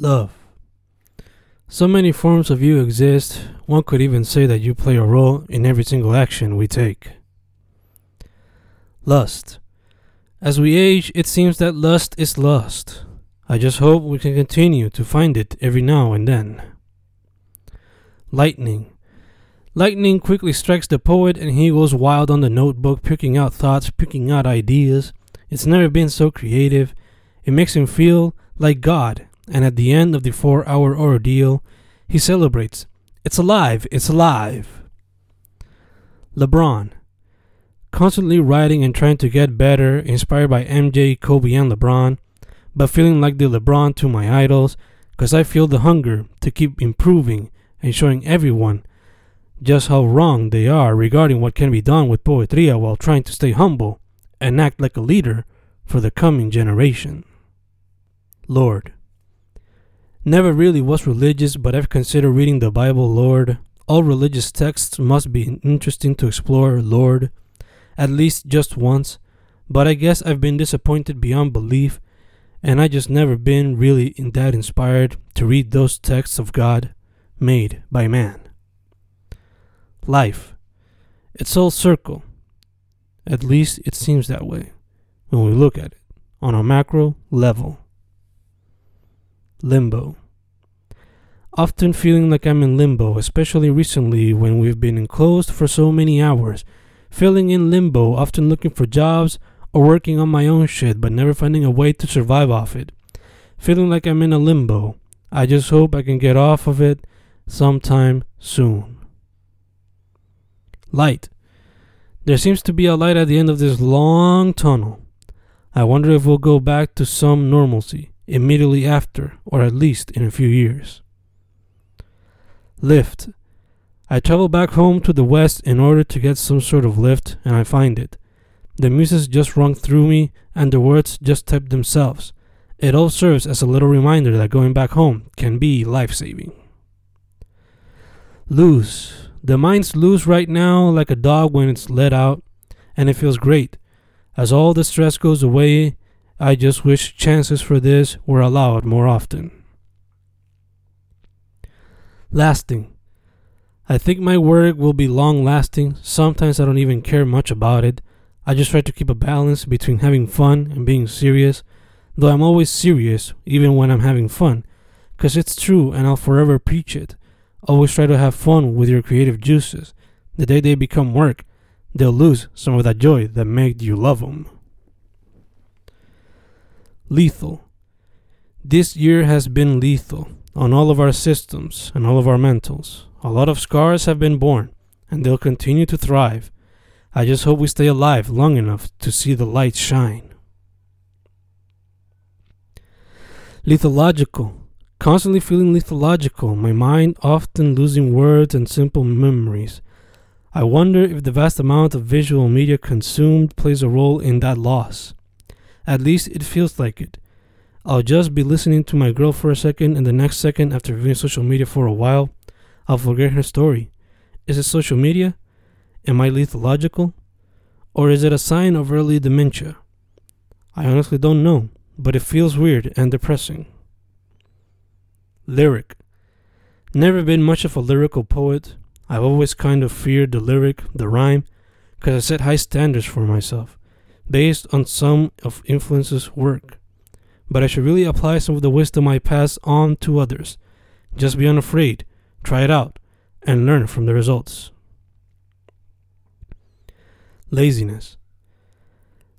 Love. So many forms of you exist, one could even say that you play a role in every single action we take. Lust. As we age, it seems that lust is lust. I just hope we can continue to find it every now and then. Lightning. Lightning quickly strikes the poet and he goes wild on the notebook, picking out thoughts, picking out ideas. It's never been so creative. It makes him feel like God and at the end of the four hour ordeal, he celebrates. It's alive! It's alive! LeBron. Constantly writing and trying to get better, inspired by MJ, Kobe, and LeBron, but feeling like the LeBron to my idols, because I feel the hunger to keep improving and showing everyone just how wrong they are regarding what can be done with poetria while trying to stay humble and act like a leader for the coming generation. Lord. Never really was religious, but I've considered reading the Bible, Lord. All religious texts must be interesting to explore, Lord, at least just once. But I guess I've been disappointed beyond belief, and I just never been really in that inspired to read those texts of God made by man. Life. It's all circle. At least it seems that way when we look at it on a macro level limbo. Often feeling like I'm in limbo, especially recently when we've been enclosed for so many hours. Feeling in limbo, often looking for jobs or working on my own shit, but never finding a way to survive off it. Feeling like I'm in a limbo. I just hope I can get off of it sometime soon. Light. There seems to be a light at the end of this long tunnel. I wonder if we'll go back to some normalcy immediately after, or at least in a few years. Lift. I travel back home to the west in order to get some sort of lift, and I find it. The muses just rung through me, and the words just typed themselves. It all serves as a little reminder that going back home can be life saving. Loose. The mind's loose right now like a dog when it's let out, and it feels great. As all the stress goes away I just wish chances for this were allowed more often. Lasting. I think my work will be long lasting. Sometimes I don't even care much about it. I just try to keep a balance between having fun and being serious, though I'm always serious even when I'm having fun, because it's true and I'll forever preach it. Always try to have fun with your creative juices. The day they become work, they'll lose some of that joy that made you love them lethal. This year has been lethal on all of our systems and all of our mentals. A lot of scars have been born, and they'll continue to thrive. I just hope we stay alive long enough to see the light shine. Lethological. Constantly feeling lethological, my mind often losing words and simple memories. I wonder if the vast amount of visual media consumed plays a role in that loss. At least it feels like it. I'll just be listening to my girl for a second, and the next second, after viewing social media for a while, I'll forget her story. Is it social media? Am I lethological? Or is it a sign of early dementia? I honestly don't know, but it feels weird and depressing. Lyric. Never been much of a lyrical poet. I've always kind of feared the lyric, the rhyme, because I set high standards for myself based on some of influences work. But I should really apply some of the wisdom I pass on to others. Just be unafraid, try it out, and learn from the results. Laziness.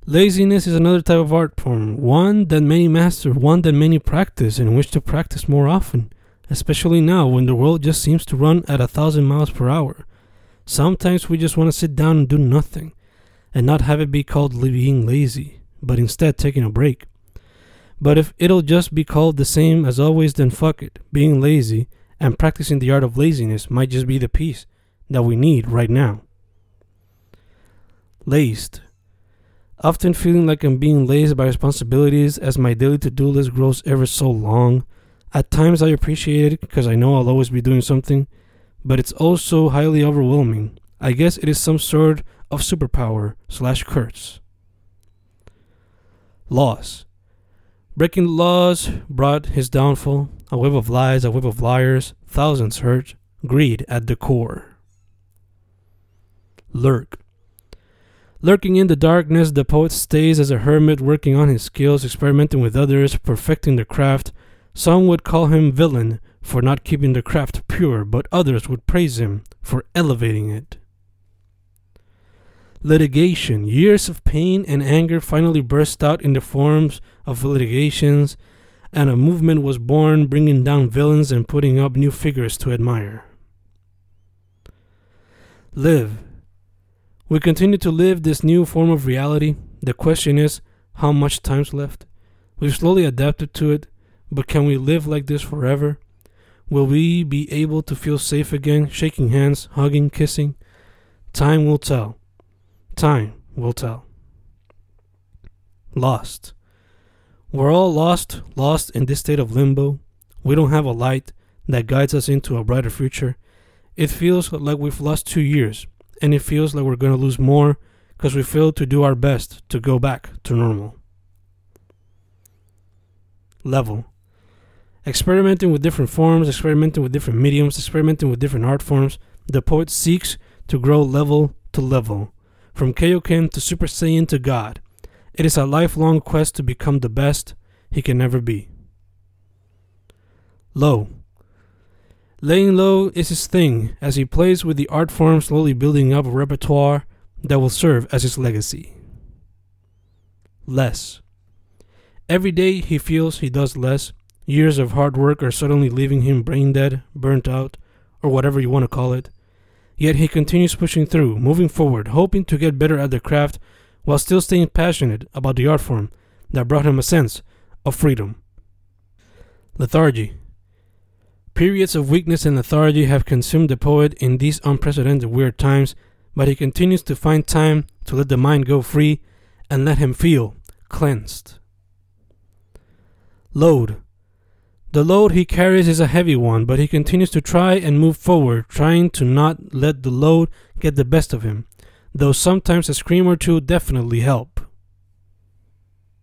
Laziness is another type of art form, one that many master, one that many practice, and wish to practice more often, especially now when the world just seems to run at a thousand miles per hour. Sometimes we just want to sit down and do nothing and not have it be called being lazy, but instead taking a break. But if it'll just be called the same as always, then fuck it. Being lazy and practicing the art of laziness might just be the peace that we need right now. Laced. Often feeling like I'm being lazed by responsibilities as my daily to do list grows ever so long. At times I appreciate it because I know I'll always be doing something, but it's also highly overwhelming. I guess it is some sort of superpower slash curse. Laws. Breaking laws brought his downfall. a web of lies, a web of liars, thousands hurt, greed at the core. Lurk. Lurking in the darkness, the poet stays as a hermit, working on his skills, experimenting with others, perfecting the craft. Some would call him villain for not keeping the craft pure, but others would praise him for elevating it. Litigation. Years of pain and anger finally burst out in the forms of litigations, and a movement was born bringing down villains and putting up new figures to admire. Live. We continue to live this new form of reality. The question is, how much time's left? We've slowly adapted to it, but can we live like this forever? Will we be able to feel safe again, shaking hands, hugging, kissing? Time will tell. Time will tell. Lost. We're all lost, lost in this state of limbo. We don't have a light that guides us into a brighter future. It feels like we've lost two years, and it feels like we're going to lose more because we failed to do our best to go back to normal. Level. Experimenting with different forms, experimenting with different mediums, experimenting with different art forms, the poet seeks to grow level to level, from Kaioken to Super Saiyan to God. It is a lifelong quest to become the best he can never be. Low. Laying low is his thing as he plays with the art form, slowly building up a repertoire that will serve as his legacy. Less. Every day he feels he does less. Years of hard work are suddenly leaving him brain dead, burnt out, or whatever you want to call it. Yet he continues pushing through, moving forward, hoping to get better at the craft while still staying passionate about the art form that brought him a sense of freedom. Lethargy. Periods of weakness and lethargy have consumed the poet in these unprecedented weird times, but he continues to find time to let the mind go free and let him feel cleansed. Load. The load he carries is a heavy one, but he continues to try and move forward, trying to not let the load get the best of him, though sometimes a scream or two definitely help.